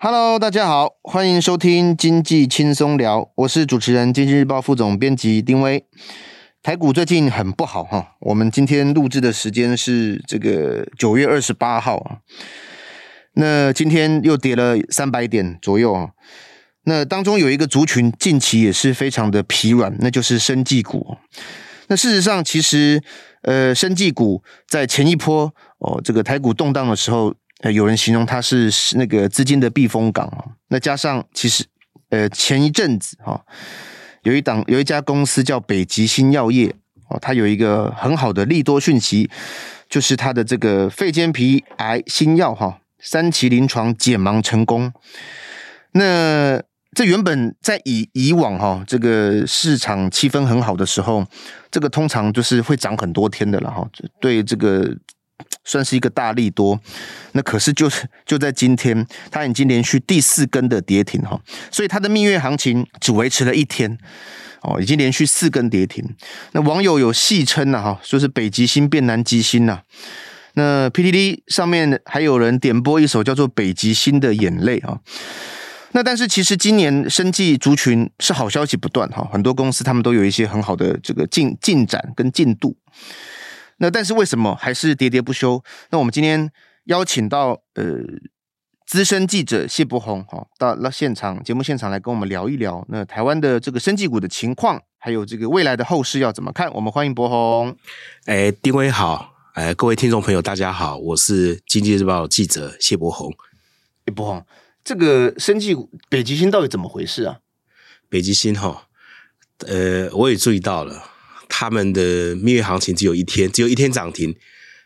Hello，大家好，欢迎收听经济轻松聊，我是主持人，经济日报副总编辑丁威。台股最近很不好哈，我们今天录制的时间是这个九月二十八号啊，那今天又跌了三百点左右啊。那当中有一个族群近期也是非常的疲软，那就是生技股。那事实上，其实呃，生技股在前一波哦，这个台股动荡的时候，呃，有人形容它是那个资金的避风港啊。那加上其实呃，前一阵子哈，有一档有一家公司叫北极星药业哦，它有一个很好的利多讯息，就是它的这个肺间皮癌新药哈，三期临床解盲成功。那这原本在以以往哈，这个市场气氛很好的时候，这个通常就是会涨很多天的了哈。对这个算是一个大利多。那可是就是就在今天，它已经连续第四根的跌停哈，所以它的蜜月行情只维持了一天哦，已经连续四根跌停。那网友有戏称呐哈，说是北极星变南极星呐。那 PTT 上面还有人点播一首叫做《北极星的眼泪》啊。那但是其实今年生技族群是好消息不断哈，很多公司他们都有一些很好的这个进进展跟进度。那但是为什么还是喋喋不休？那我们今天邀请到呃资深记者谢伯鸿哈到了现场节目现场来跟我们聊一聊那台湾的这个生技股的情况，还有这个未来的后市要怎么看？我们欢迎伯宏。哎，丁威好，哎，各位听众朋友大家好，我是经济日报记者谢伯宏。谢伯鸿。这个生技股北极星到底怎么回事啊？北极星哈，呃，我也注意到了，他们的蜜月行情只有一天，只有一天涨停，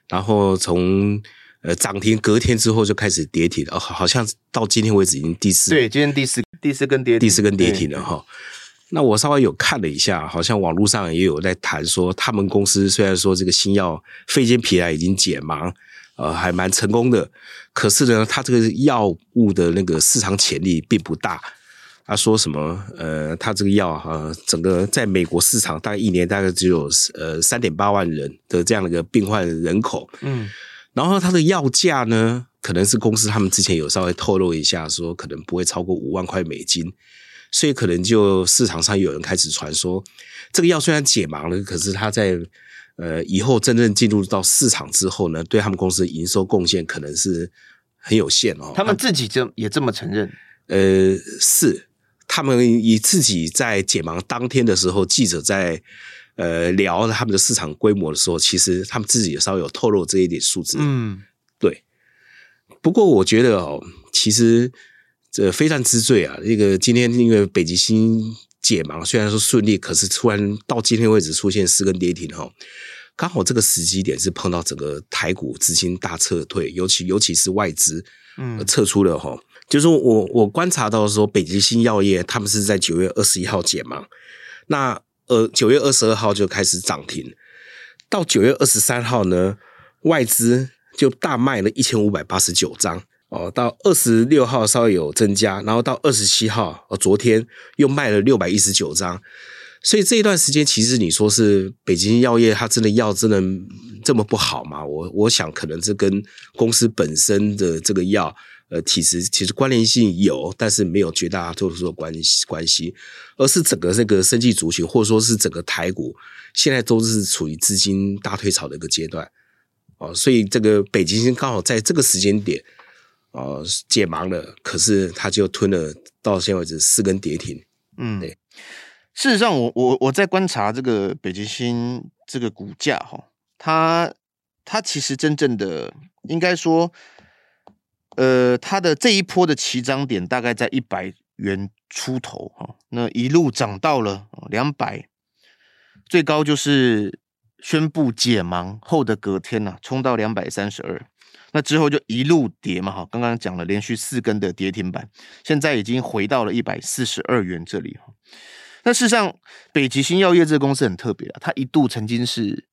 然后从呃涨停隔天之后就开始跌停，哦，好像到今天为止已经第四，对，今天第四第四根跌第四根跌停了哈。那我稍微有看了一下，好像网络上也有在谈说，他们公司虽然说这个新药肺间皮癌已经解盲。呃，还蛮成功的，可是呢，它这个药物的那个市场潜力并不大。他说什么？呃，他这个药啊，整个在美国市场大概一年大概只有呃三点八万人的这样的一个病患人口。嗯，然后它的药价呢，可能是公司他们之前有稍微透露一下，说可能不会超过五万块美金，所以可能就市场上有人开始传说，这个药虽然解盲了，可是它在。呃，以后真正进入到市场之后呢，对他们公司的营收贡献可能是很有限哦。他们自己就也这么承认。呃，是他们以自己在解盲当天的时候，记者在呃聊他们的市场规模的时候，其实他们自己也稍微有透露这一点数字。嗯，对。不过我觉得哦，其实这非常之最啊，那个今天那个北极星。解盲虽然说顺利，可是突然到今天为止出现四根跌停哈，刚好这个时机点是碰到整个台股资金大撤退，尤其尤其是外资嗯撤出了哈，嗯、就是我我观察到说北极星药业他们是在九月二十一号解盲，那呃九月二十二号就开始涨停，到九月二十三号呢外资就大卖了一千五百八十九张。哦，到二十六号稍微有增加，然后到二十七号，哦，昨天又卖了六百一十九张，所以这一段时间其实你说是北京药业，它真的药真的这么不好吗？我我想可能是跟公司本身的这个药，呃，其实其实关联性有，但是没有绝大多数的关系关系，而是整个这个生技族群，或者说是整个台股，现在都是处于资金大退潮的一个阶段，哦，所以这个北极星刚好在这个时间点。哦，解盲了，可是它就吞了，到现在为止四根跌停。嗯，对。事实上我，我我我在观察这个北极星这个股价哈，它它其实真正的应该说，呃，它的这一波的起涨点大概在一百元出头哈，那一路涨到了两百，最高就是宣布解盲后的隔天呐、冲到两百三十二。那之后就一路跌嘛，哈，刚刚讲了连续四根的跌停板，现在已经回到了一百四十二元这里哈。那事实上，北极星药业这个公司很特别啊，它一度曾经是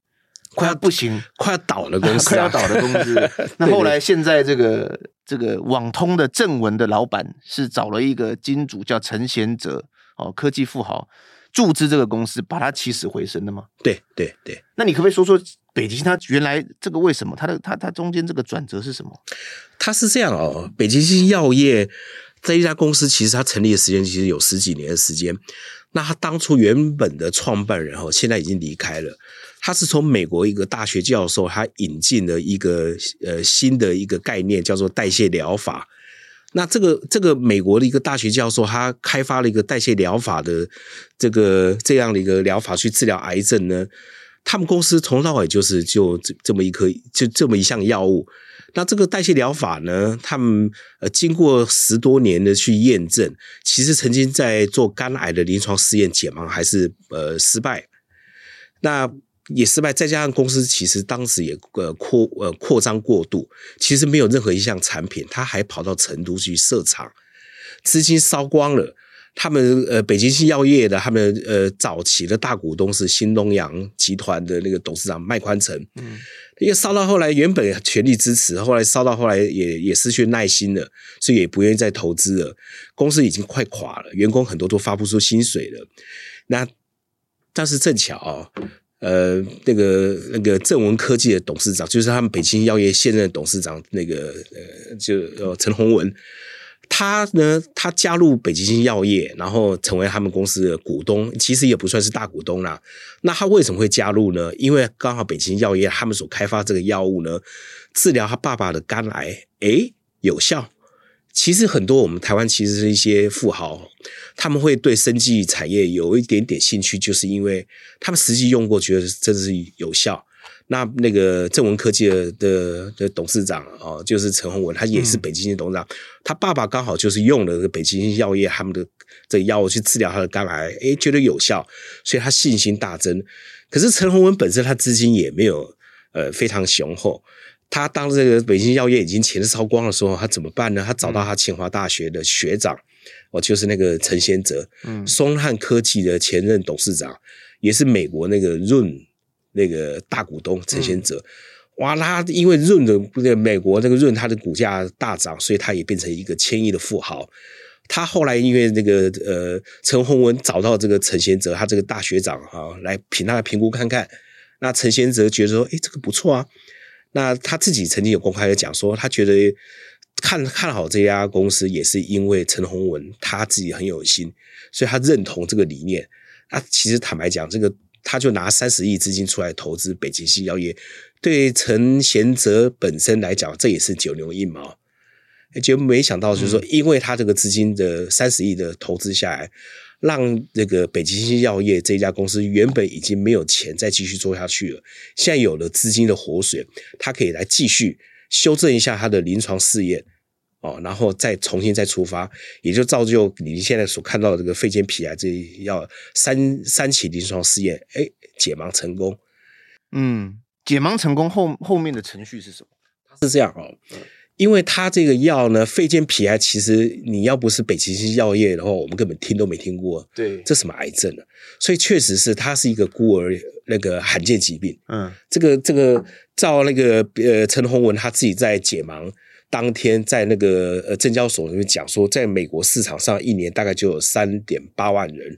快要不行、快要倒了公司、啊，快要倒了公司。那后来现在这个这个网通的正文的老板是找了一个金主叫陈贤哲哦，科技富豪注资这个公司，把它起死回生的吗？对对对。那你可不可以说说？北极星它原来这个为什么它的它它中间这个转折是什么？它是这样哦，北极星药业这一家公司其实它成立的时间其实有十几年的时间。那他当初原本的创办人哈，现在已经离开了。他是从美国一个大学教授，他引进了一个呃新的一个概念，叫做代谢疗法。那这个这个美国的一个大学教授，他开发了一个代谢疗法的这个这样的一个疗法去治疗癌症呢。他们公司从头到尾就是就这么一颗就这么一项药物。那这个代谢疗法呢，他们呃经过十多年的去验证，其实曾经在做肝癌的临床试验解盲还是呃失败。那也失败，再加上公司其实当时也呃扩呃扩张过度，其实没有任何一项产品，他还跑到成都去设厂，资金烧光了。他们呃北京新药业的他们呃早期的大股东是新东阳集团的那个董事长麦宽成，嗯，因为烧到后来原本全力支持，后来烧到后来也也失去耐心了，所以也不愿意再投资了。公司已经快垮了，员工很多都发不出薪水了。那但是正巧啊。呃，那个那个正文科技的董事长，就是他们北京药业现任董事长，那个呃，就呃陈洪文，他呢，他加入北京新药业，然后成为他们公司的股东，其实也不算是大股东啦。那他为什么会加入呢？因为刚好北京药业他们所开发这个药物呢，治疗他爸爸的肝癌，诶，有效。其实很多我们台湾其实是一些富豪，他们会对生技产业有一点点兴趣，就是因为他们实际用过，觉得真的是有效。那那个正文科技的的，的董事长哦，就是陈宏文，他也是北京的董事长，嗯、他爸爸刚好就是用了北京药业他们的这个药物去治疗他的肝癌，诶，觉得有效，所以他信心大增。可是陈宏文本身他资金也没有呃非常雄厚。他当这个北京药业已经钱烧光的时候，他怎么办呢？他找到他清华大学的学长，哦，就是那个陈先哲，嗯，松汉科技的前任董事长，也是美国那个润那个大股东陈先泽。哇，他因为润的那个美国那个润，他的股价大涨，所以他也变成一个千亿的富豪。他后来因为那个呃陈宏文找到这个陈先哲，他这个大学长啊，来评他的评估看看。那陈先哲觉得说，哎，这个不错啊。那他自己曾经有公开的讲说，他觉得看看好这家公司，也是因为陈宏文他自己很有心，所以他认同这个理念。那其实坦白讲，这个他就拿三十亿资金出来投资北京新药业，对陈贤泽本身来讲，这也是九牛一毛。结果没想到，就是说，因为他这个资金的三十亿的投资下来。让这个北京新药业这家公司原本已经没有钱再继续做下去了，现在有了资金的活水，它可以来继续修正一下它的临床试验哦，然后再重新再出发，也就造就你现在所看到的这个肺间皮癌这要三三期临床试验，哎，解盲成功。嗯，解盲成功后后面的程序是什么？它是这样哦。嗯因为他这个药呢，肺间皮癌，其实你要不是北极星药业的话，我们根本听都没听过。对，这什么癌症呢？所以确实是它是一个孤儿那个罕见疾病。嗯，这个这个照那个呃陈宏文他自己在解盲当天，在那个呃证交所里面讲说，在美国市场上一年大概就有三点八万人，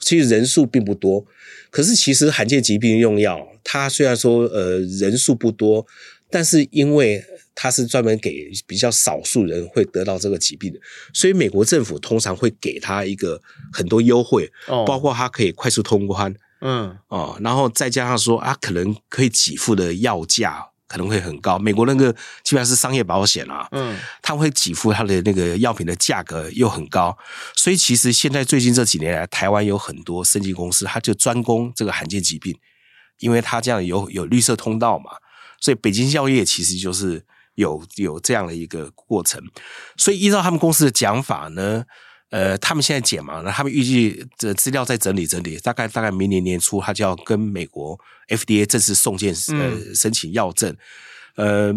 其实人数并不多。可是其实罕见疾病用药，它虽然说呃人数不多，但是因为它是专门给比较少数人会得到这个疾病的，所以美国政府通常会给他一个很多优惠，哦，包括他可以快速通关，嗯，哦，然后再加上说啊，可能可以给付的药价可能会很高。美国那个基本上是商业保险啊，嗯，他会给付他的那个药品的价格又很高，所以其实现在最近这几年来，台湾有很多生技公司，他就专攻这个罕见疾病，因为它这样有有绿色通道嘛，所以北京药业其实就是。有有这样的一个过程，所以依照他们公司的讲法呢，呃，他们现在解盲了，他们预计这资料再整理整理，大概大概明年年初，他就要跟美国 FDA 正式送件呃申请药证，呃，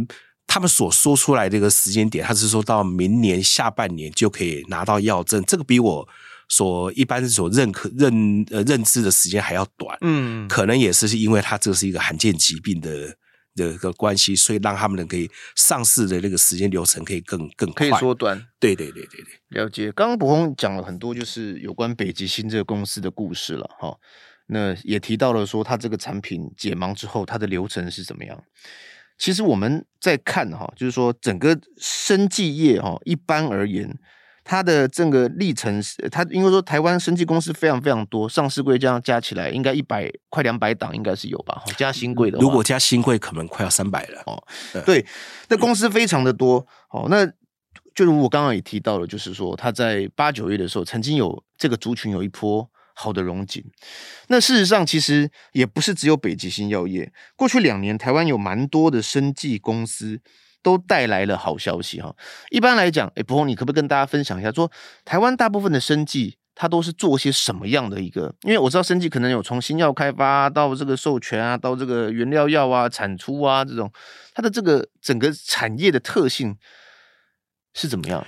他们所说出来的一个时间点，他是说到明年下半年就可以拿到药证，这个比我所一般所认可认呃认知的时间还要短，嗯，可能也是是因为它这是一个罕见疾病的。的一个关系，所以让他们能可以上市的那个时间流程可以更更快，可以缩短。对对对对对，了解。刚刚博鸿讲了很多，就是有关北极星这个公司的故事了哈。那也提到了说，它这个产品解盲之后，它的流程是怎么样？其实我们在看哈，就是说整个生技业哈，一般而言，它的这个历程是，它应该说台湾生技公司非常非常多，上市柜这样加起来应该一百快两百档应该是有吧？加新贵的话，如果加新贵可能快要三百了哦。对，那公司非常的多哦。那就如我刚刚也提到了，就是说他在八九月的时候曾经有这个族群有一波好的荣景。那事实上其实也不是只有北极星药业，过去两年台湾有蛮多的生技公司。都带来了好消息哈。一般来讲，哎，柏宏，你可不可以跟大家分享一下，说台湾大部分的生计，它都是做些什么样的一个？因为我知道生技可能有从新药开发到这个授权啊，到这个原料药啊、产出啊这种，它的这个整个产业的特性是怎么样？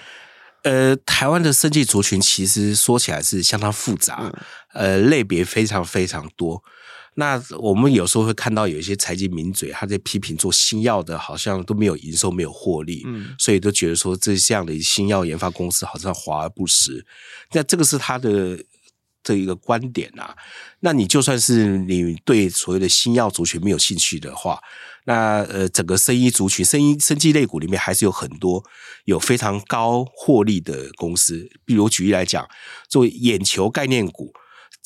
呃，台湾的生技族群其实说起来是相当复杂，嗯、呃，类别非常非常多。那我们有时候会看到有一些财经名嘴，他在批评做新药的，好像都没有营收、没有获利，嗯，所以都觉得说这这样的新药研发公司好像华而不实。那这个是他的这一个观点啊。那你就算是你对所谓的新药族群没有兴趣的话，那呃，整个生医族群、生医生技类股里面还是有很多有非常高获利的公司。比如举例来讲，作为眼球概念股。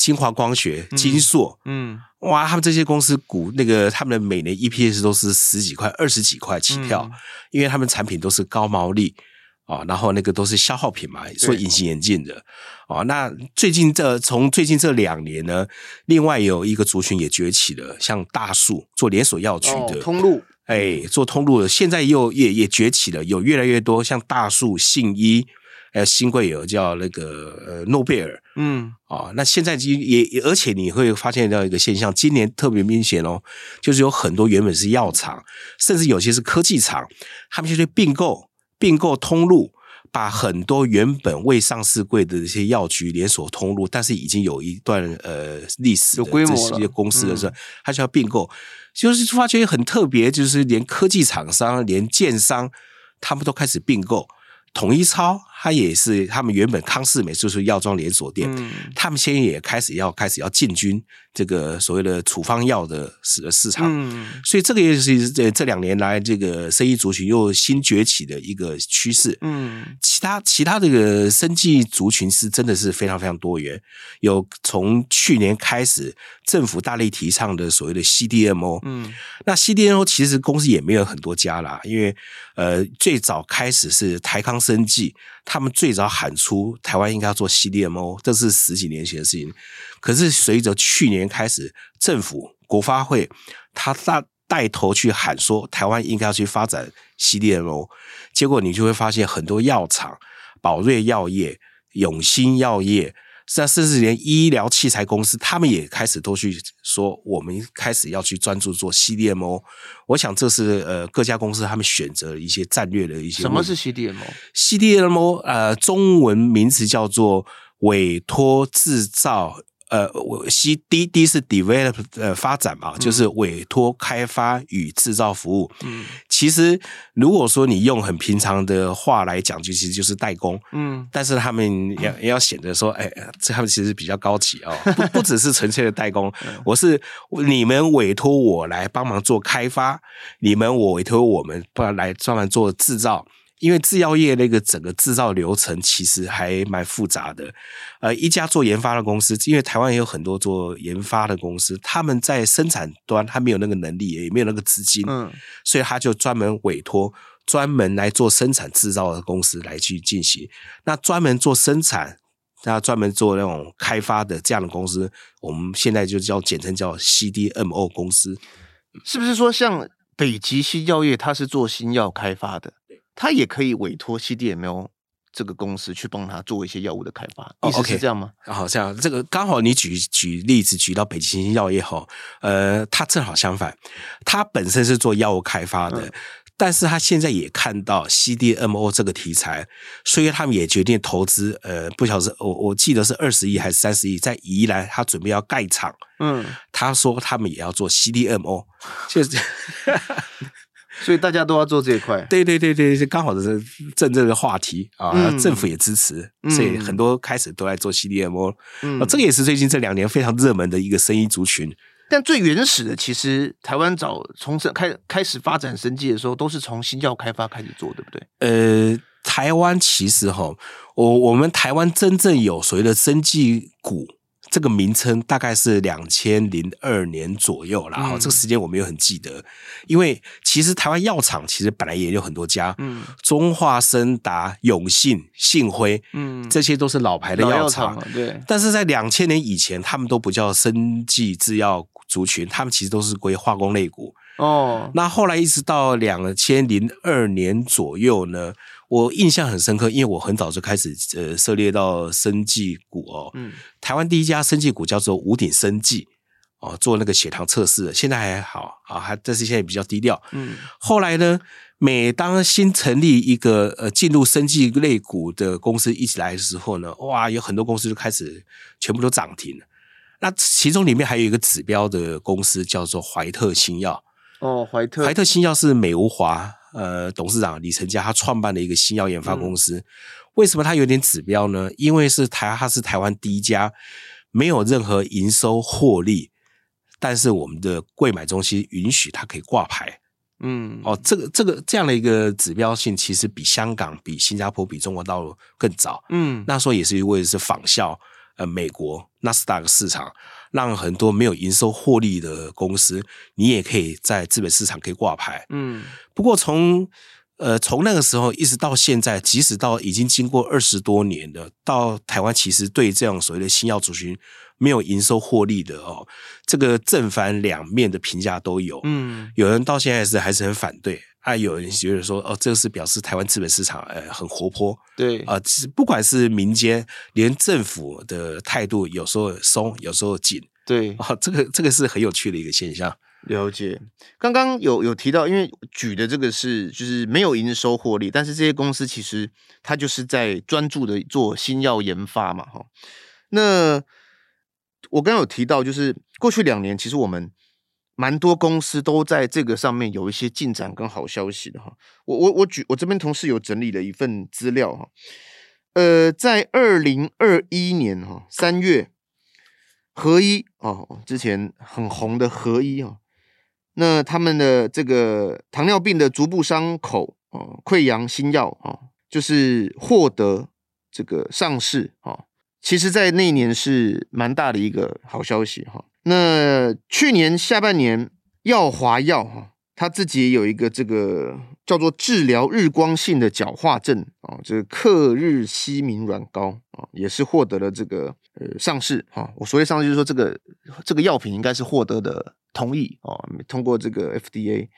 清华光学、金硕，嗯，哇，他们这些公司股那个他们的每年 EPS 都是十几块、二十几块起跳，嗯、因为他们产品都是高毛利啊，然后那个都是消耗品嘛，做隐形眼镜的。啊。那最近这从最近这两年呢，另外有一个族群也崛起了，像大树做连锁药局的、哦、通路，哎，做通路的，现在又也也崛起了，有越来越多像大树、信一。还有新贵有叫那个呃诺贝尔，嗯，啊，那现在也也，而且你会发现到一个现象，今年特别明显哦，就是有很多原本是药厂，甚至有些是科技厂，他们就去并购并购通路，把很多原本未上市柜的这些药局连锁通路，但是已经有一段呃历史的这些公司的时候，他就要并购，就是发觉很特别，就是连科技厂商、连建商，他们都开始并购。统一超，它也是他们原本康氏美就是药妆连锁店，嗯、他们现在也开始要开始要进军这个所谓的处方药的市市场，嗯、所以这个也是这这两年来这个生意族群又新崛起的一个趋势。嗯，其他其他这个生计族群是真的是非常非常多元，有从去年开始政府大力提倡的所谓的 CDMO，嗯，那 CDMO 其实公司也没有很多家啦，因为呃最早开始是台康。生技，他们最早喊出台湾应该要做 CDMO，这是十几年前的事情。可是随着去年开始，政府国发会他大带头去喊说台湾应该要去发展 CDMO，结果你就会发现很多药厂，宝瑞药业、永兴药业。甚至连医疗器材公司，他们也开始都去说，我们开始要去专注做 CDMO。我想这是呃各家公司他们选择一些战略的一些。什么是 CDMO？CDMO CDMO 呃，中文名词叫做委托制造。呃，我 C D D 是 develop 呃发展嘛，就是委托开发与制造服务。嗯，其实如果说你用很平常的话来讲，就其实就是代工。嗯，但是他们要 要显得说，哎，这他们其实比较高级哦，不不只是纯粹的代工，我是你们委托我来帮忙做开发，你们我委托我们不然来专门做制造。因为制药业那个整个制造流程其实还蛮复杂的，呃，一家做研发的公司，因为台湾也有很多做研发的公司，他们在生产端他没有那个能力，也没有那个资金，嗯，所以他就专门委托专门来做生产制造的公司来去进行。那专门做生产，那专门做那种开发的这样的公司，我们现在就叫简称叫 CDMO 公司，是不是说像北极星药业，它是做新药开发的？他也可以委托 CDMO 这个公司去帮他做一些药物的开发，意思是这样吗？好像这个刚好你举举例子举到北极星药业后，呃，他正好相反，他本身是做药物开发的，嗯、但是他现在也看到 CDMO 这个题材，所以他们也决定投资，呃，不晓得是我我记得是二十亿还是三十亿，在宜兰他准备要盖厂，嗯，他说他们也要做 CDMO，就是。所以大家都要做这一块，对对对对，是刚好的是正正的话题啊，嗯、政府也支持，所以很多开始都在做 CDMO，嗯，这个也是最近这两年非常热门的一个生意族群。但最原始的，其实台湾早从开开始发展生技的时候，都是从新药开发开始做，对不对？呃，台湾其实哈，我我们台湾真正有所谓的生技股。这个名称大概是两千零二年左右，然后这个时间我没有很记得，因为其实台湾药厂其实本来也有很多家，嗯，中化生达、永信、信辉，嗯，这些都是老牌的药厂，对。但是在两千年以前，他们都不叫生技制药族群，他们其实都是归化工类股。哦，那后来一直到两千零二年左右呢。我印象很深刻，因为我很早就开始呃涉猎到生技股哦。嗯，台湾第一家生技股叫做五鼎生技哦，做那个血糖测试的，现在还好啊，还但是现在比较低调。嗯，后来呢，每当新成立一个呃进入生技类股的公司一起来的时候呢，哇，有很多公司就开始全部都涨停了。那其中里面还有一个指标的公司叫做怀特新药哦，怀特怀特新药是美无华。呃，董事长李成家他创办的一个新药研发公司，嗯、为什么他有点指标呢？因为是台，他是台湾第一家没有任何营收获利，但是我们的柜买中心允许他可以挂牌。嗯，哦，这个这个这样的一个指标性，其实比香港、比新加坡、比中国大陆更早。嗯，那时候也是因为是仿效呃美国纳斯达克市场。让很多没有营收获利的公司，你也可以在资本市场可以挂牌。嗯，不过从呃从那个时候一直到现在，即使到已经经过二十多年了，到台湾其实对这样所谓的新药族群没有营收获利的哦，这个正反两面的评价都有。嗯，有人到现在是还是很反对。啊，有人觉得说，哦，这个是表示台湾资本市场，呃，很活泼。对，啊、呃，不管是民间，连政府的态度有时候松，有时候紧。对，啊、哦，这个这个是很有趣的一个现象。了解。刚刚有有提到，因为举的这个是就是没有营收获利，但是这些公司其实它就是在专注的做新药研发嘛，哈。那我刚刚有提到，就是过去两年，其实我们。蛮多公司都在这个上面有一些进展跟好消息的哈，我我我举我这边同事有整理了一份资料哈，呃，在二零二一年哈三月，合一哦，之前很红的合一哈，那他们的这个糖尿病的足部伤口哦溃疡新药啊，就是获得这个上市啊，其实在那一年是蛮大的一个好消息哈。那去年下半年，耀华药哈，他自己也有一个这个叫做治疗日光性的角化症啊，这个克日西明软膏啊，也是获得了这个呃上市哈。我所谓上市就是说这个这个药品应该是获得的同意啊，通过这个 FDA。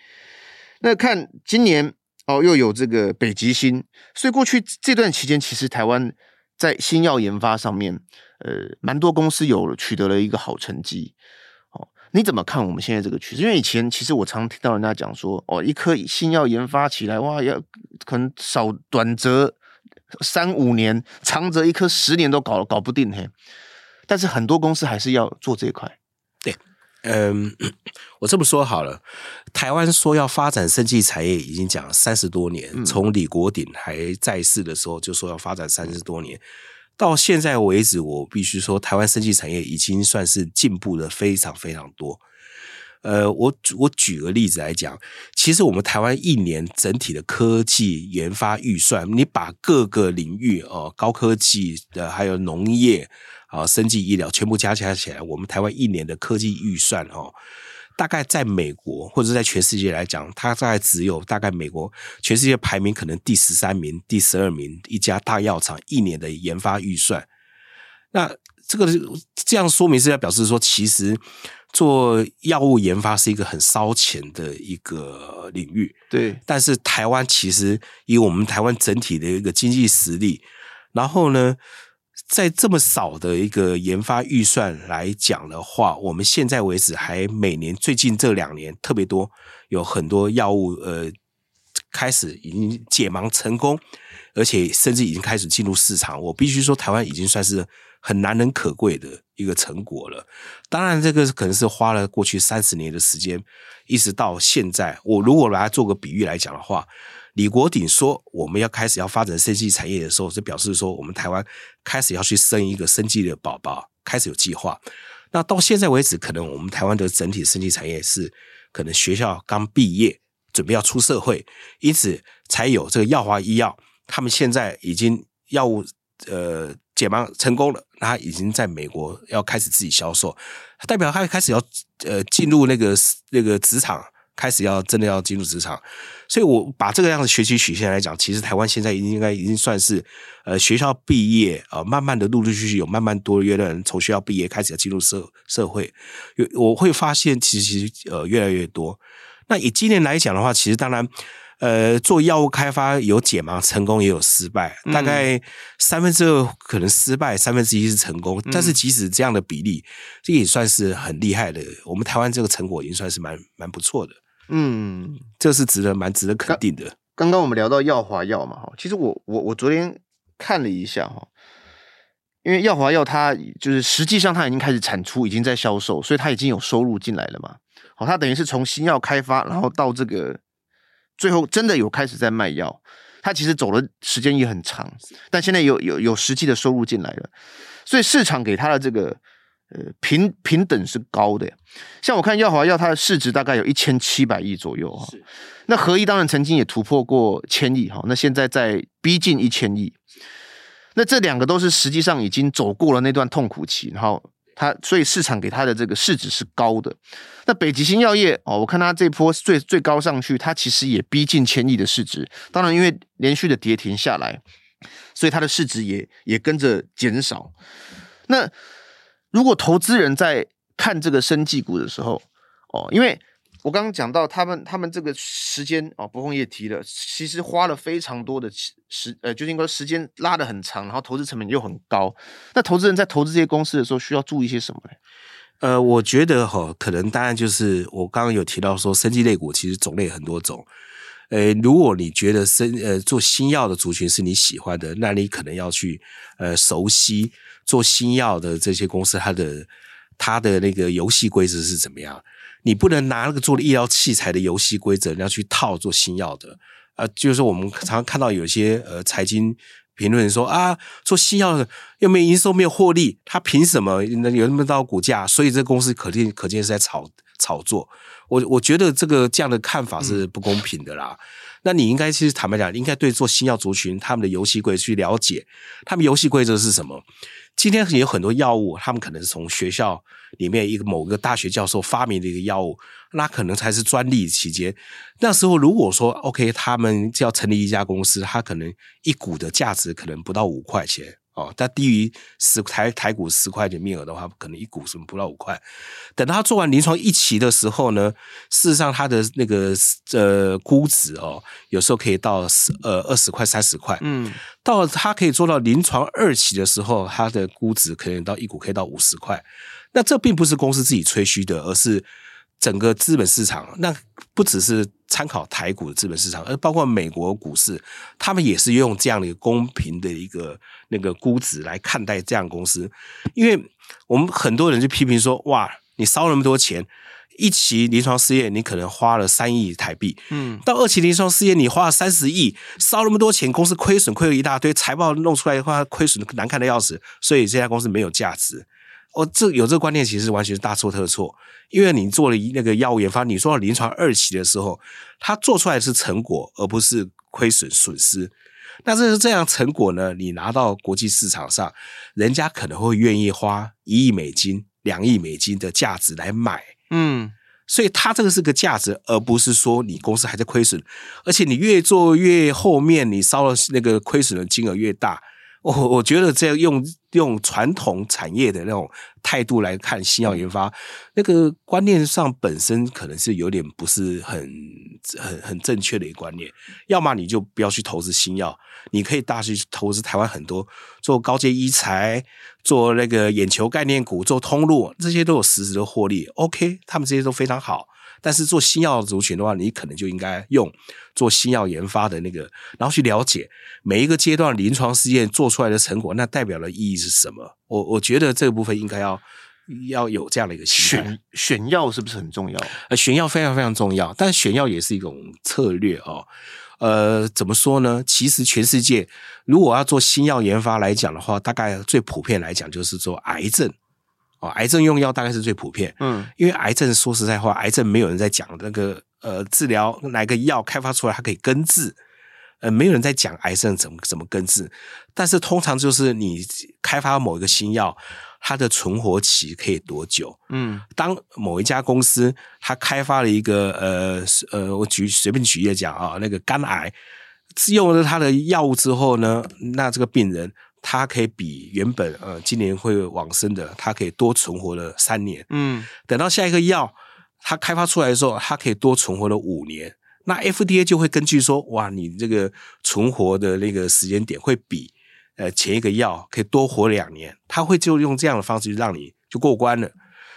那看今年哦，又有这个北极星，所以过去这段期间，其实台湾在新药研发上面。呃，蛮多公司有取得了一个好成绩，哦，你怎么看我们现在这个趋势？因为以前其实我常听到人家讲说，哦，一颗新药研发起来，哇，要可能少短则三五年，长则一颗十年都搞搞不定嘿。但是很多公司还是要做这一块。对，嗯，我这么说好了，台湾说要发展生技产业，已经讲了三十多年，嗯、从李国鼎还在世的时候就说要发展三十多年。到现在为止，我必须说，台湾生技产业已经算是进步的非常非常多。呃，我我举个例子来讲，其实我们台湾一年整体的科技研发预算，你把各个领域哦，高科技的，还有农业啊、生技医疗全部加起来起来，我们台湾一年的科技预算哦。大概在美国或者在全世界来讲，它大概只有大概美国全世界排名可能第十三名、第十二名一家大药厂一年的研发预算。那这个这样说明是要表示说，其实做药物研发是一个很烧钱的一个领域。对，但是台湾其实以我们台湾整体的一个经济实力，然后呢，在这么少的一个研发预算来讲的话，我们现在为止还每年最近这两年特别多，有很多药物呃开始已经解盲成功，而且甚至已经开始进入市场。我必须说，台湾已经算是很难能可贵的一个成果了。当然，这个可能是花了过去三十年的时间，一直到现在。我如果来做个比喻来讲的话。李国鼎说：“我们要开始要发展生技产业的时候，是表示说我们台湾开始要去生一个生技的宝宝，开始有计划。那到现在为止，可能我们台湾的整体生技产业是可能学校刚毕业，准备要出社会，因此才有这个药华医药，他们现在已经药物呃解盲成功了，那他已经在美国要开始自己销售，代表他开始要呃进入那个那个职场。开始要真的要进入职场，所以我把这个样的学习曲线来讲，其实台湾现在已经应该已经算是呃学校毕业啊、呃，慢慢的陆陆续续有慢慢多越的人从学校毕业开始要进入社社会，有我会发现其实其实呃越来越多。那以今年来讲的话，其实当然呃做药物开发有解盲成功也有失败，大概三分之二可能失败，三分之一是成功。但是即使这样的比例，这也算是很厉害的。我们台湾这个成果已经算是蛮蛮不错的。嗯，这是值得蛮值得肯定的。刚刚我们聊到耀华药嘛，哈，其实我我我昨天看了一下哈，因为耀华药它就是实际上它已经开始产出，已经在销售，所以它已经有收入进来了嘛。好，它等于是从新药开发，然后到这个最后真的有开始在卖药，它其实走的时间也很长，但现在有有有实际的收入进来了，所以市场给它的这个。呃，平平等是高的，像我看耀华药，它的市值大概有一千七百亿左右哈。那合一当然曾经也突破过千亿哈，那现在在逼近一千亿。那这两个都是实际上已经走过了那段痛苦期，然后它所以市场给它的这个市值是高的。那北极星药业哦，我看它这波最最高上去，它其实也逼近千亿的市值。当然，因为连续的跌停下来，所以它的市值也也跟着减少。那如果投资人在看这个生技股的时候，哦，因为我刚刚讲到他们，他们这个时间哦，博鸿也提了，其实花了非常多的时，呃，就应该时间拉得很长，然后投资成本又很高。那投资人在投资这些公司的时候，需要注意些什么呢？呃，我觉得哈、可能当然就是我刚刚有提到说，生技类股其实种类很多种。呃，如果你觉得生呃做新药的族群是你喜欢的，那你可能要去呃熟悉。做新药的这些公司，它的它的那个游戏规则是怎么样？你不能拿那个做医疗器材的游戏规则，你要去套做新药的。呃，就是我们常常看到有些呃财经评论说啊，做新药的又没有营收，没有获利，他凭什么能有那么高股价？所以这个公司可见可见是在炒炒作。我我觉得这个这样的看法是不公平的啦。嗯那你应该其实坦白讲，应该对做新药族群他们的游戏规则去了解，他们游戏规则是什么？今天有很多药物，他们可能是从学校里面一个某个大学教授发明的一个药物，那可能才是专利期间。那时候如果说 OK，他们就要成立一家公司，他可能一股的价值可能不到五块钱。哦，它低于十台台股十块钱面额的话，可能一股什么不到五块。等到他做完临床一期的时候呢，事实上他的那个呃估值哦，有时候可以到十呃二十块三十块。嗯，到了他可以做到临床二期的时候，他的估值可能到一股可以到五十块。那这并不是公司自己吹嘘的，而是。整个资本市场，那不只是参考台股的资本市场，而包括美国股市，他们也是用这样的一个公平的一个那个估值来看待这样公司。因为我们很多人就批评说，哇，你烧那么多钱，一期临床试验你可能花了三亿台币，嗯，到二期临床试验你花了三十亿，烧那么多钱，公司亏损亏了一大堆，财报弄出来的话亏损难看的要死，所以这家公司没有价值。哦，这有这个观念，其实完全是大错特错。因为你做了那个药物研发，你说到临床二期的时候，它做出来是成果，而不是亏损损失。那这是这样成果呢？你拿到国际市场上，人家可能会愿意花一亿美金、两亿美金的价值来买。嗯，所以它这个是个价值，而不是说你公司还在亏损，而且你越做越后面，你烧了那个亏损的金额越大。我我觉得这样用用传统产业的那种态度来看新药研发，那个观念上本身可能是有点不是很很很正确的一个观念。要么你就不要去投资新药，你可以大去投资台湾很多做高阶医材、做那个眼球概念股、做通路，这些都有实质的获利。OK，他们这些都非常好。但是做新药族群的话，你可能就应该用做新药研发的那个，然后去了解每一个阶段临床试验做出来的成果，那代表的意义是什么？我我觉得这个部分应该要要有这样的一个选选药是不是很重要？呃，选药非常非常重要，但选药也是一种策略哦。呃，怎么说呢？其实全世界如果要做新药研发来讲的话，大概最普遍来讲就是做癌症。哦，癌症用药大概是最普遍，嗯，因为癌症说实在话，癌症没有人在讲那个呃治疗哪个药开发出来它可以根治，呃，没有人在讲癌症怎么怎么根治，但是通常就是你开发某一个新药，它的存活期可以多久？嗯，当某一家公司它开发了一个呃呃，我举随便举例讲啊，那个肝癌，用了它的药物之后呢，那这个病人他可以比原本呃今年会往生的，它可以多存活了三年。嗯，等到下一个药它开发出来的时候，它可以多存活了五年。那 FDA 就会根据说，哇，你这个存活的那个时间点会比呃前一个药可以多活两年，他会就用这样的方式让你就过关了。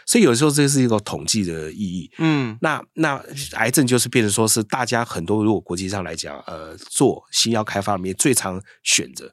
所以有时候这是一个统计的意义。嗯，那那癌症就是变成说是大家很多如果国际上来讲，呃，做新药开发里面最常选择。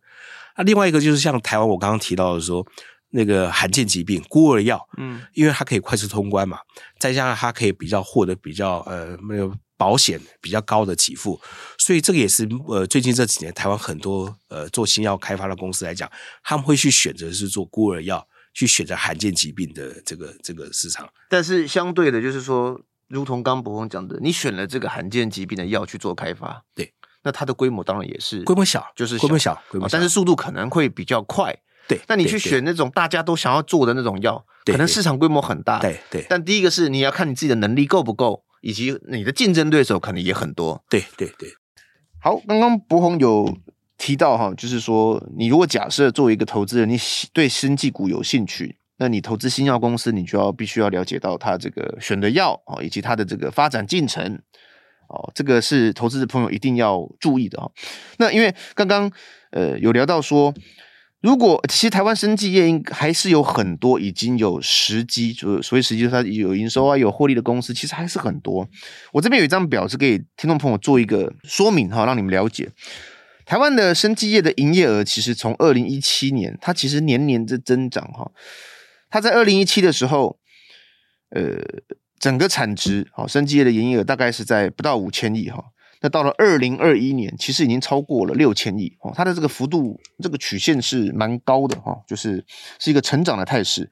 那另外一个就是像台湾我刚刚提到的说，那个罕见疾病孤儿药，嗯，因为它可以快速通关嘛，再加上它可以比较获得比较呃没有。保险比较高的给付，所以这个也是呃最近这几年台湾很多呃做新药开发的公司来讲，他们会去选择是做孤儿药，去选择罕见疾病的这个这个市场。但是相对的，就是说，如同刚博峰讲的，你选了这个罕见疾病的药去做开发，对，那它的规模当然也是规模小，就是规模小，规模小，但是速度可能会比较快。对，那你去选那种大家都想要做的那种药，可能市场规模很大。对对。但第一个是你要看你自己的能力够不够。以及你的竞争对手可能也很多，对对对。好，刚刚博宏有提到哈，就是说，你如果假设作为一个投资人，你对生技股有兴趣，那你投资新药公司，你就要必须要了解到它这个选的药啊，以及它的这个发展进程哦，这个是投资的朋友一定要注意的哈。那因为刚刚呃有聊到说。如果其实台湾生技业应还是有很多已经有时机，就所以实际它有营收啊、有获利的公司，其实还是很多。我这边有一张表是给听众朋友做一个说明哈，让你们了解台湾的生技业的营业额，其实从二零一七年，它其实年年在增长哈。它在二零一七的时候，呃，整个产值好，生技业的营业额大概是在不到五千亿哈。那到了二零二一年，其实已经超过了六千亿哦，它的这个幅度，这个曲线是蛮高的哈，就是是一个成长的态势。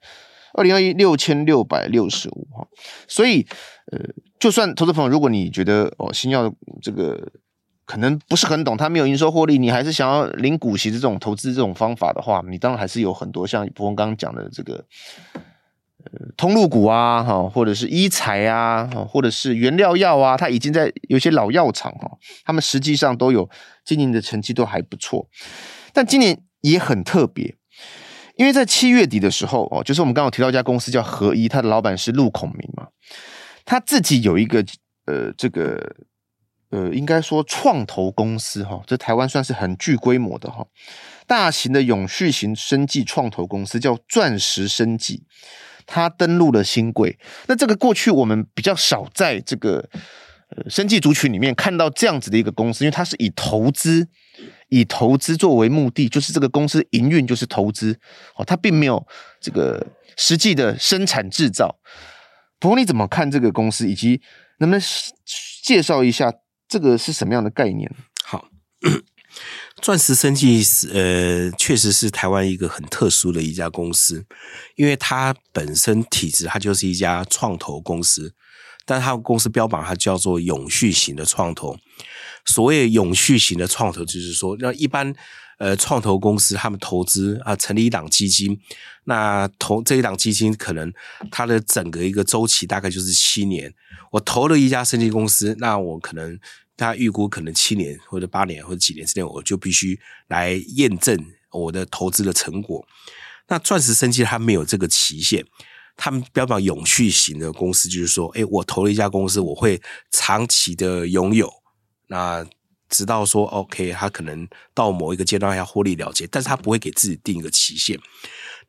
二零二一六千六百六十五哈，所以呃，就算投资朋友，如果你觉得哦新药这个可能不是很懂，它没有营收获利，你还是想要领股息的这种投资这种方法的话，你当然还是有很多像伯文刚刚讲的这个。通路股啊，哈，或者是医材啊，或者是原料药啊，它已经在有些老药厂哈，他们实际上都有今年的成绩都还不错。但今年也很特别，因为在七月底的时候哦，就是我们刚刚提到一家公司叫合一，它的老板是陆孔明嘛，他自己有一个呃这个呃应该说创投公司哈，这台湾算是很具规模的哈，大型的永续型生技创投公司叫钻石生技。它登陆了新贵，那这个过去我们比较少在这个呃生技族群里面看到这样子的一个公司，因为它是以投资以投资作为目的，就是这个公司营运就是投资哦，它并没有这个实际的生产制造。不过你怎么看这个公司，以及能不能介绍一下这个是什么样的概念？好。钻石生技是呃，确实是台湾一个很特殊的一家公司，因为它本身体制它就是一家创投公司，但它公司标榜它叫做永续型的创投。所谓永续型的创投，就是说，那一般呃创投公司他们投资啊，成立一档基金，那投这一档基金可能它的整个一个周期大概就是七年。我投了一家生技公司，那我可能。他预估可能七年或者八年或者几年之内，我就必须来验证我的投资的成果。那钻石生技它没有这个期限，他们标榜永续型的公司，就是说，哎，我投了一家公司，我会长期的拥有，那直到说 OK，他可能到某一个阶段要获利了结，但是他不会给自己定一个期限。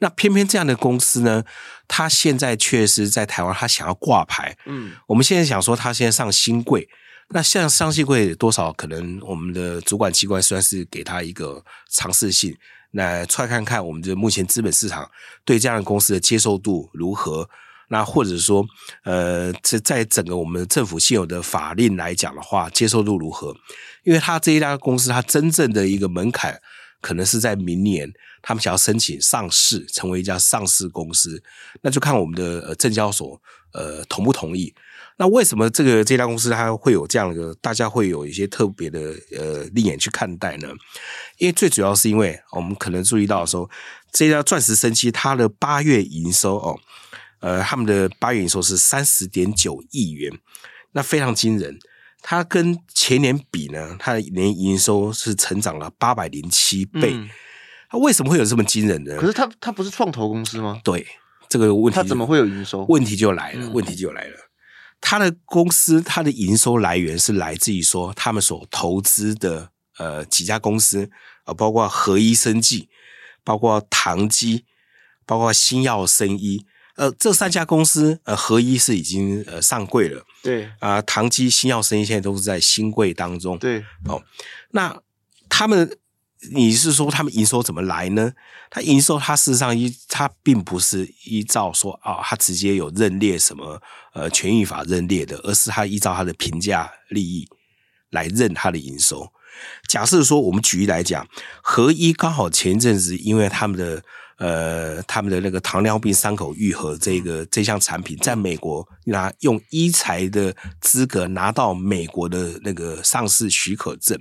那偏偏这样的公司呢，他现在确实在台湾，他想要挂牌。嗯，我们现在想说，他现在上兴柜。那像上市会多少可能我们的主管机关算是给他一个尝试性，那出来看看我们的目前资本市场对这样的公司的接受度如何？那或者说，呃，这在整个我们政府现有的法令来讲的话，接受度如何？因为他这一家公司，它真正的一个门槛可能是在明年，他们想要申请上市，成为一家上市公司，那就看我们的呃证交所呃同不同意。那为什么这个这家公司它会有这样的，大家会有一些特别的呃立眼去看待呢？因为最主要是因为我们可能注意到说，这家钻石生机它的八月营收哦，呃，他们的八月营收是三十点九亿元，那非常惊人。它跟前年比呢，它的年营收是成长了八百零七倍。它为什么会有这么惊人呢？可是它它不是创投公司吗？对，这个问题它怎么会有营收？问题就来了，问题就来了。它的公司它的营收来源是来自于说他们所投资的呃几家公司啊，包括合一生技，包括唐基，包括新药生医。呃，这三家公司，呃，合一是已经呃上柜了，对啊、呃，唐基、新药生医现在都是在新柜当中，对哦。那他们，你是说他们营收怎么来呢？他营收，他事实上依他并不是依照说啊，他直接有认列什么呃权益法认列的，而是他依照他的评价利益来认他的营收。假设说，我们举例来讲，合一刚好前一阵子因为他们的。呃，他们的那个糖尿病伤口愈合这个这项产品，在美国拿用医材的资格拿到美国的那个上市许可证，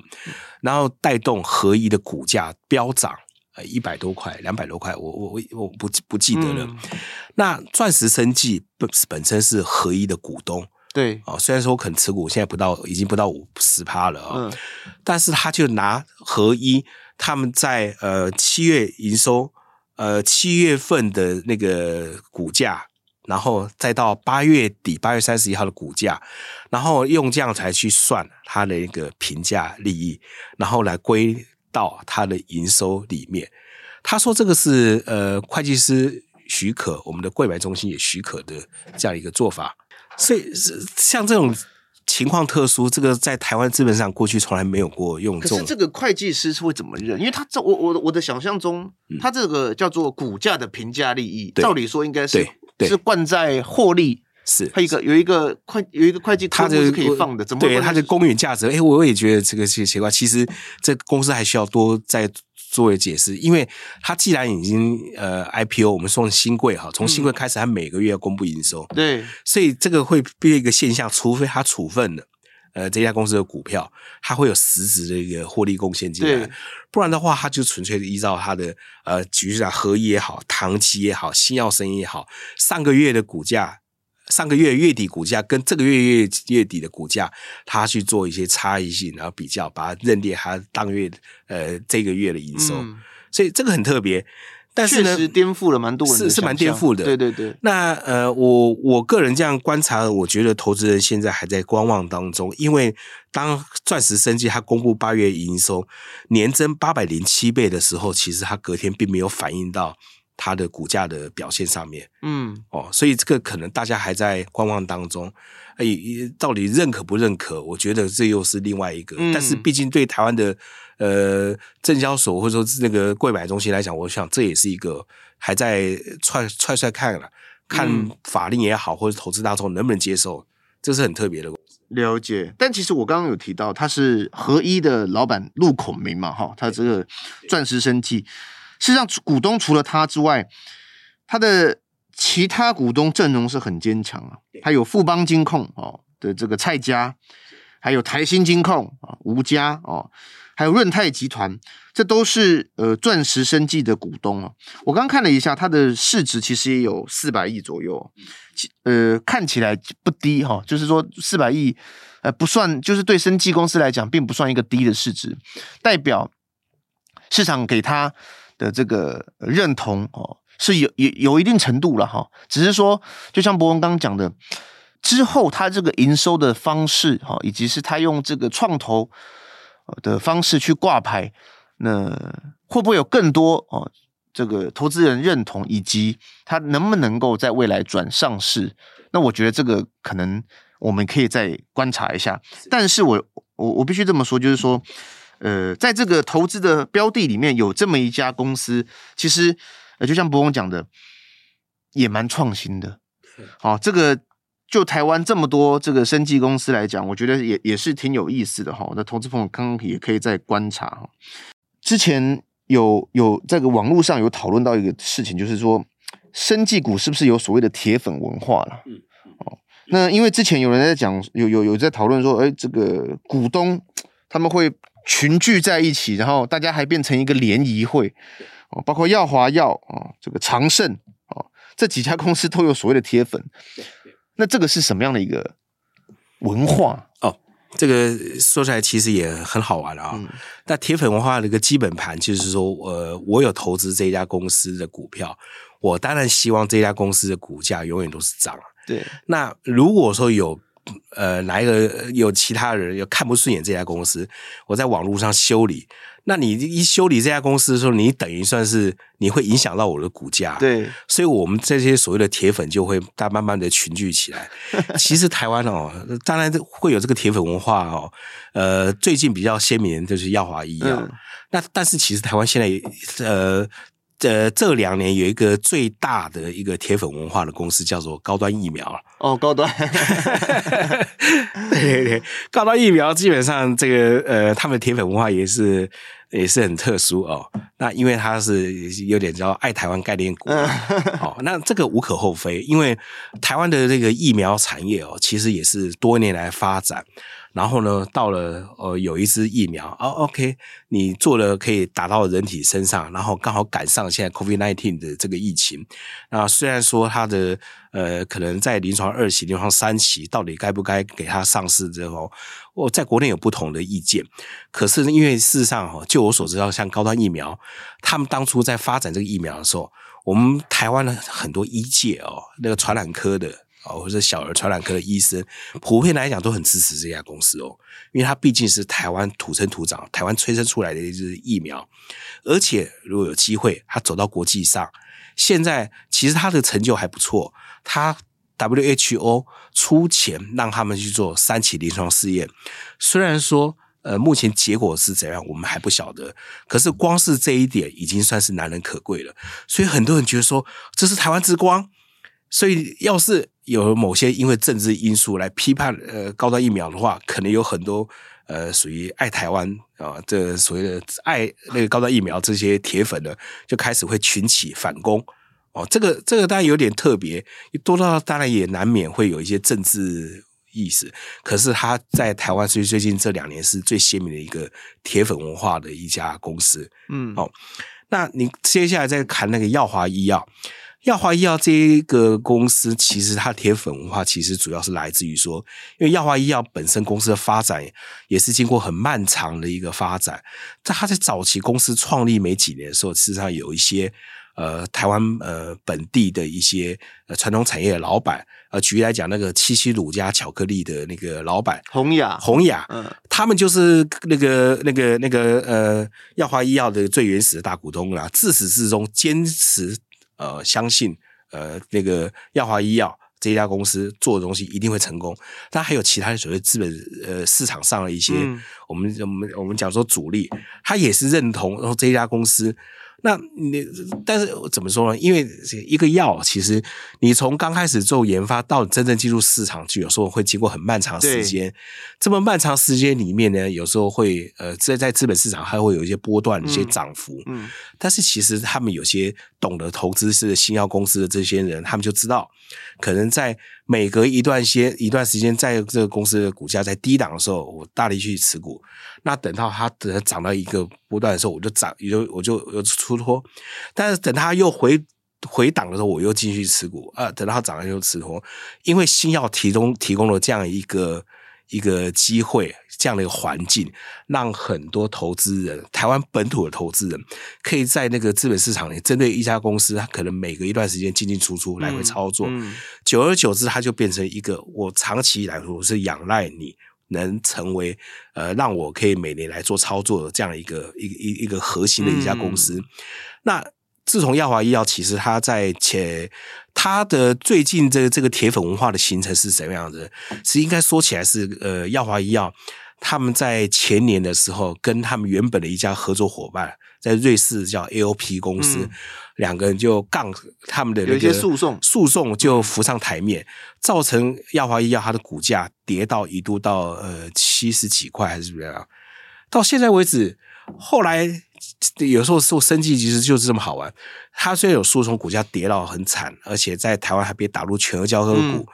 然后带动合一的股价飙涨，呃，一百多块、两百多块，我我我我不不记得了。嗯、那钻石生技本本身是合一的股东，对啊、哦，虽然说可能持股现在不到，已经不到五十趴了啊，哦嗯、但是他就拿合一他们在呃七月营收。呃，七月份的那个股价，然后再到八月底，八月三十一号的股价，然后用这样才去算它的一个评价利益，然后来归到它的营收里面。他说这个是呃会计师许可，我们的柜买中心也许可的这样一个做法。所以是像这种。情况特殊，这个在台湾资本上过去从来没有过用。可是这个会计师是会怎么认？因为他这我我我的想象中，他这个叫做股价的评价利益，照理说应该是是灌在获利。是，他一个有一个会有一个会计，他是可以放的。怎么对他的公允价值？哎，我也觉得这个奇奇怪。其实这公司还需要多再。作为解释，因为他既然已经呃 IPO，我们说新贵哈，从新贵开始，他每个月要公布营收，对，所以这个会变一个现象，除非他处分了呃这家公司的股票，他会有实质的一个获利贡献进来，不然的话，他就纯粹的依照他的呃，举例啊，合一也好，唐基也好，新药生意也好，上个月的股价。上个月月底股价跟这个月月月底的股价，他去做一些差异性，然后比较，把它认列他当月呃这个月的营收，嗯、所以这个很特别。但是呢，颠覆了蛮多人的，是是蛮颠覆的。对对对。那呃，我我个人这样观察，我觉得投资人现在还在观望当中，因为当钻石生技它公布八月营收年增八百零七倍的时候，其实它隔天并没有反映到。它的股价的表现上面，嗯，哦，所以这个可能大家还在观望当中，哎，到底认可不认可？我觉得这又是另外一个。嗯、但是毕竟对台湾的呃证交所或者说那个柜买中心来讲，我想这也是一个还在踹踹踹看了，看法令也好，或者投资大众能不能接受，这是很特别的。了解。但其实我刚刚有提到，他是合一的老板陆孔明嘛，哈，他这个钻石生技。事实上，股东除了他之外，他的其他股东阵容是很坚强啊。还有富邦金控哦的这个蔡家，还有台新金控啊吴家哦，还有润泰集团，这都是呃钻石生技的股东啊。我刚看了一下，它的市值其实也有四百亿左右，呃，看起来不低哈。就是说四百亿，呃，不算，就是对生技公司来讲，并不算一个低的市值，代表市场给他。的这个认同哦，是有有有一定程度了哈，只是说，就像博文刚刚讲的，之后他这个营收的方式哈，以及是他用这个创投的方式去挂牌，那会不会有更多哦？这个投资人认同，以及他能不能够在未来转上市？那我觉得这个可能我们可以再观察一下。但是我我我必须这么说，就是说。呃，在这个投资的标的里面有这么一家公司，其实呃，就像博翁讲的，也蛮创新的。好、哦，这个就台湾这么多这个生技公司来讲，我觉得也也是挺有意思的哈。那投资朋友刚刚也可以再观察哈。之前有有这个网络上有讨论到一个事情，就是说生技股是不是有所谓的铁粉文化了？哦，那因为之前有人在讲，有有有在讨论说，哎，这个股东他们会群聚在一起，然后大家还变成一个联谊会哦，包括耀华药啊，这个长盛啊，这几家公司都有所谓的铁粉。那这个是什么样的一个文化哦？这个说出来其实也很好玩啊。那铁粉文化的一个基本盘就是说，呃，我有投资这家公司的股票，我当然希望这家公司的股价永远都是涨。对。那如果说有呃哪一个有其他人又看不顺眼这家公司，我在网络上修理。那你一修理这家公司的时候，你等于算是你会影响到我的股价，对，所以我们这些所谓的铁粉就会大慢慢的群聚起来。其实台湾哦，当然会有这个铁粉文化哦，呃，最近比较鲜明的就是耀华医药，嗯、那但是其实台湾现在呃。呃，这两年有一个最大的一个铁粉文化的公司叫做高端疫苗哦，高端，对对对，高端疫苗基本上这个呃，他们的铁粉文化也是也是很特殊哦。那因为它是有点叫爱台湾概念股哦，那这个无可厚非，因为台湾的这个疫苗产业哦，其实也是多年来发展。然后呢，到了呃，有一支疫苗哦，OK，你做了可以打到人体身上，然后刚好赶上现在 COVID-19 的这个疫情。那虽然说它的呃，可能在临床二期、临床三期，到底该不该给它上市之后，我在国内有不同的意见。可是因为事实上哈，就我所知道，像高端疫苗，他们当初在发展这个疫苗的时候，我们台湾的很多医界哦，那个传染科的。哦，或者小儿传染科的医生，普遍来讲都很支持这家公司哦，因为它毕竟是台湾土生土长、台湾催生出来的一支疫苗，而且如果有机会，它走到国际上，现在其实它的成就还不错，它 WHO 出钱让他们去做三期临床试验，虽然说呃目前结果是怎样，我们还不晓得，可是光是这一点已经算是难能可贵了，所以很多人觉得说这是台湾之光。所以，要是有某些因为政治因素来批判呃高端疫苗的话，可能有很多呃属于爱台湾啊，这、所谓的爱那个高端疫苗这些铁粉呢，就开始会群起反攻哦。这个这个当然有点特别，多到当然也难免会有一些政治意识。可是他在台湾，所以最近这两年是最鲜明的一个铁粉文化的一家公司。嗯，好、哦，那你接下来再看那个耀华医药。耀华医药这一个公司，其实它铁粉文化其实主要是来自于说，因为耀华医药本身公司的发展也是经过很漫长的一个发展。在它在早期公司创立没几年的时候，事实上有一些呃台湾呃本地的一些呃传统产业的老板，呃举例来讲，那个七七乳加巧克力的那个老板洪雅，洪雅，嗯，他们就是那个那个那个呃耀华医药的最原始的大股东啦，自始至终坚持。呃，相信呃那个耀华医药这家公司做的东西一定会成功，但还有其他的所谓资本呃市场上的一些，嗯、我们我们我们讲说主力，他也是认同然后这家公司。那你但是怎么说呢？因为一个药，其实你从刚开始做研发到真正进入市场，就有时候会经过很漫长时间。这么漫长时间里面呢，有时候会呃在在资本市场还会有一些波段、一些涨幅。嗯，但是其实他们有些懂得投资是新药公司的这些人，他们就知道，可能在每隔一段些一段时间，在这个公司的股价在低档的时候，我大力去持股。那等到它等涨到一个波段的时候，我就涨，也就我就有出脱。但是等它又回回档的时候，我又继续持股啊。等到它涨了又持脱，因为新药提供提供了这样一个一个机会，这样的一个环境，让很多投资人，台湾本土的投资人，可以在那个资本市场里，针对一家公司，它可能每隔一段时间进进出出来回操作，嗯嗯、久而久之，它就变成一个我长期来说我是仰赖你。能成为呃，让我可以每年来做操作的这样一个一一一个核心的一家公司。嗯、那自从耀华医药，其实它在且它的最近这个这个铁粉文化的形成是怎么样的？其实应该说起来是呃，耀华医药他们在前年的时候，跟他们原本的一家合作伙伴，在瑞士叫 AOP 公司。嗯两个人就杠他们的那些诉讼，诉讼就浮上台面，造成耀华医药它的股价跌到一度到呃七十几块还是怎么样？到现在为止，后来有时候受生计其实就是这么好玩。它虽然有诉讼，股价跌到很惨，而且在台湾还被打入全额交割股，嗯、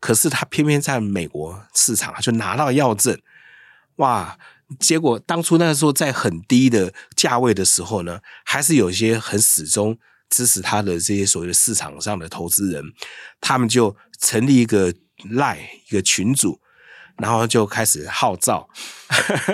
可是它偏偏在美国市场就拿到药证，哇！结果当初那个时候在很低的价位的时候呢，还是有一些很始终支持他的这些所谓的市场上的投资人，他们就成立一个赖一个群组。然后就开始号召，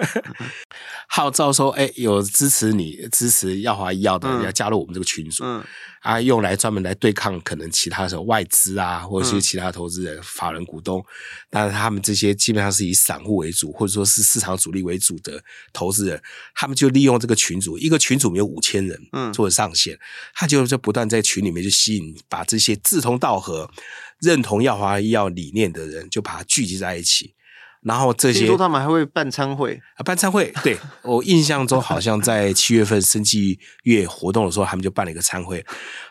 号召说：“哎，有支持你支持耀华医药的，要加入我们这个群组，嗯，啊，用来专门来对抗可能其他的外资啊，或者是其他投资人、法人股东。但是他们这些基本上是以散户为主，或者说是市场主力为主的投资人，他们就利用这个群组，一个群组没有五千人，嗯，做上限，他就就不断在群里面去吸引，把这些志同道合、认同耀华医药理念的人，就把它聚集在一起。”然后这些，听说他们还会办餐会啊，办餐会。对，我印象中，好像在七月份生计月活动的时候，他们就办了一个餐会，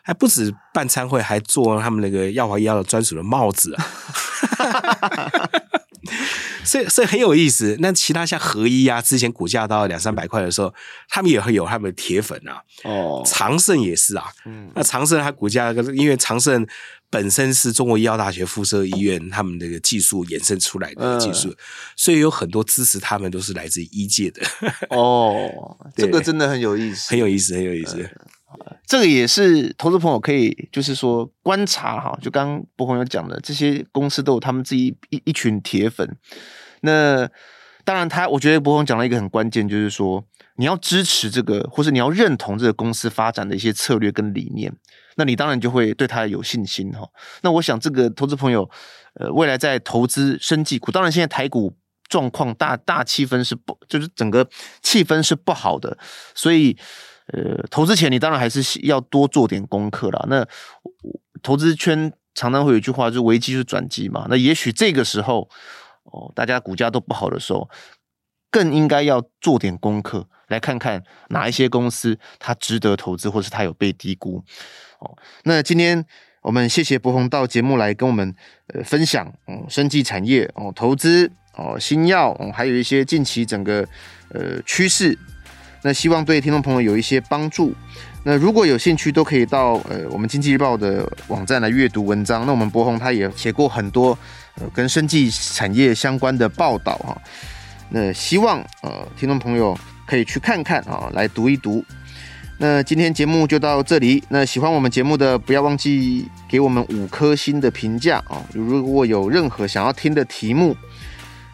还不止办餐会，还做他们那个耀华医药的专属的帽子啊。所以，所以很有意思。那其他像合一啊，之前股价到两三百块的时候，他们也会有他们的铁粉啊。哦，长盛也是啊。嗯，那长盛它股价，因为长盛。本身是中国医药大学附设医院，他们那个技术衍生出来的技术，嗯、所以有很多支持他们都是来自于医界的。哦，这个真的很有意思，很有意思，很有意思。嗯、这个也是投资朋友可以就是说观察哈，就刚刚博鸿有讲的，这些公司都有他们自己一一群铁粉。那当然他，我觉得博鸿讲了一个很关键，就是说你要支持这个，或是你要认同这个公司发展的一些策略跟理念。那你当然就会对他有信心哈。那我想这个投资朋友，呃，未来在投资生技股，当然现在台股状况大大气氛是不，就是整个气氛是不好的，所以呃，投资前你当然还是要多做点功课啦。那投资圈常常会有一句话，就是危机就是转机嘛。那也许这个时候哦，大家股价都不好的时候，更应该要做点功课，来看看哪一些公司它值得投资，或是它有被低估。哦，那今天我们谢谢博鸿到节目来跟我们呃分享，嗯，生技产业哦，投资哦，新药哦，还有一些近期整个呃趋势，那希望对听众朋友有一些帮助。那如果有兴趣，都可以到呃我们经济日报的网站来阅读文章。那我们博鸿他也写过很多呃跟生技产业相关的报道哈。那希望呃听众朋友可以去看看啊，来读一读。那今天节目就到这里。那喜欢我们节目的，不要忘记给我们五颗星的评价啊！如果有任何想要听的题目，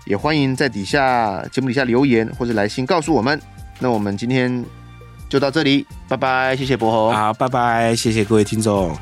也欢迎在底下节目底下留言或者来信告诉我们。那我们今天就到这里，拜拜，谢谢博豪。好，拜拜，谢谢各位听众。